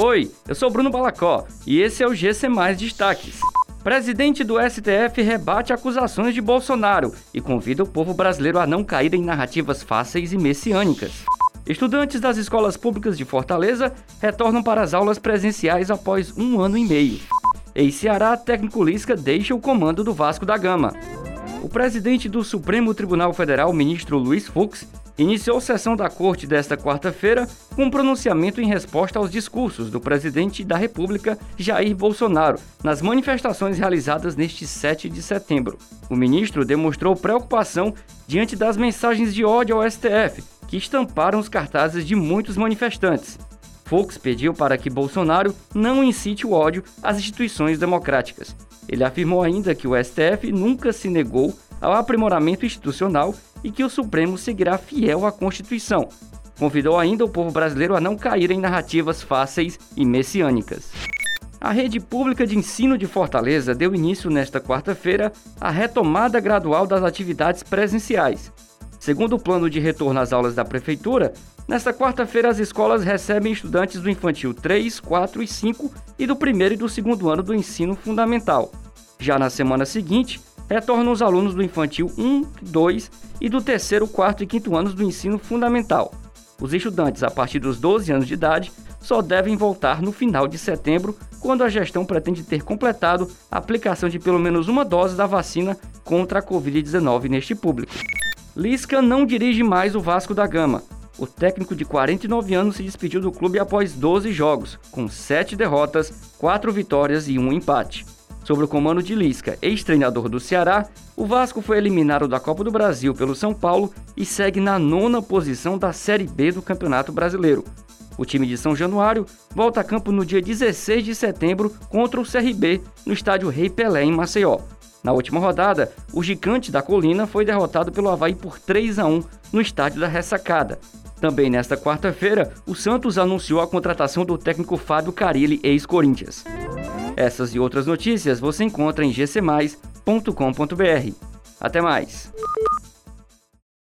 Oi, eu sou Bruno Balacó e esse é o GC Mais Destaques. Presidente do STF rebate acusações de Bolsonaro e convida o povo brasileiro a não cair em narrativas fáceis e messiânicas. Estudantes das escolas públicas de Fortaleza retornam para as aulas presenciais após um ano e meio. Em Ceará, técnico Lisca deixa o comando do Vasco da Gama. O presidente do Supremo Tribunal Federal, ministro Luiz Fux, iniciou sessão da corte desta quarta-feira com um pronunciamento em resposta aos discursos do presidente da República, Jair Bolsonaro, nas manifestações realizadas neste 7 de setembro. O ministro demonstrou preocupação diante das mensagens de ódio ao STF, que estamparam os cartazes de muitos manifestantes. Fux pediu para que Bolsonaro não incite o ódio às instituições democráticas. Ele afirmou ainda que o STF nunca se negou ao aprimoramento institucional e que o Supremo seguirá fiel à Constituição. Convidou ainda o povo brasileiro a não cair em narrativas fáceis e messiânicas. A rede pública de ensino de Fortaleza deu início nesta quarta-feira à retomada gradual das atividades presenciais. Segundo o plano de retorno às aulas da Prefeitura, nesta quarta-feira as escolas recebem estudantes do infantil 3, 4 e 5 e do primeiro e do segundo ano do ensino fundamental. Já na semana seguinte, retornam os alunos do infantil 1, 2 e do terceiro, quarto e quinto anos do ensino fundamental. Os estudantes a partir dos 12 anos de idade só devem voltar no final de setembro, quando a gestão pretende ter completado a aplicação de pelo menos uma dose da vacina contra a Covid-19 neste público. Lisca não dirige mais o Vasco da Gama. O técnico de 49 anos se despediu do clube após 12 jogos, com 7 derrotas, 4 vitórias e um empate. Sob o comando de Lisca, ex-treinador do Ceará, o Vasco foi eliminado da Copa do Brasil pelo São Paulo e segue na nona posição da Série B do Campeonato Brasileiro. O time de São Januário volta a campo no dia 16 de setembro contra o CRB no estádio Rei Pelé, em Maceió. Na última rodada, o gigante da colina foi derrotado pelo Havaí por 3 a 1 no estádio da Ressacada. Também nesta quarta-feira, o Santos anunciou a contratação do técnico Fábio Carilli, ex-Corinthians. Essas e outras notícias você encontra em gcmais.com.br. Até mais!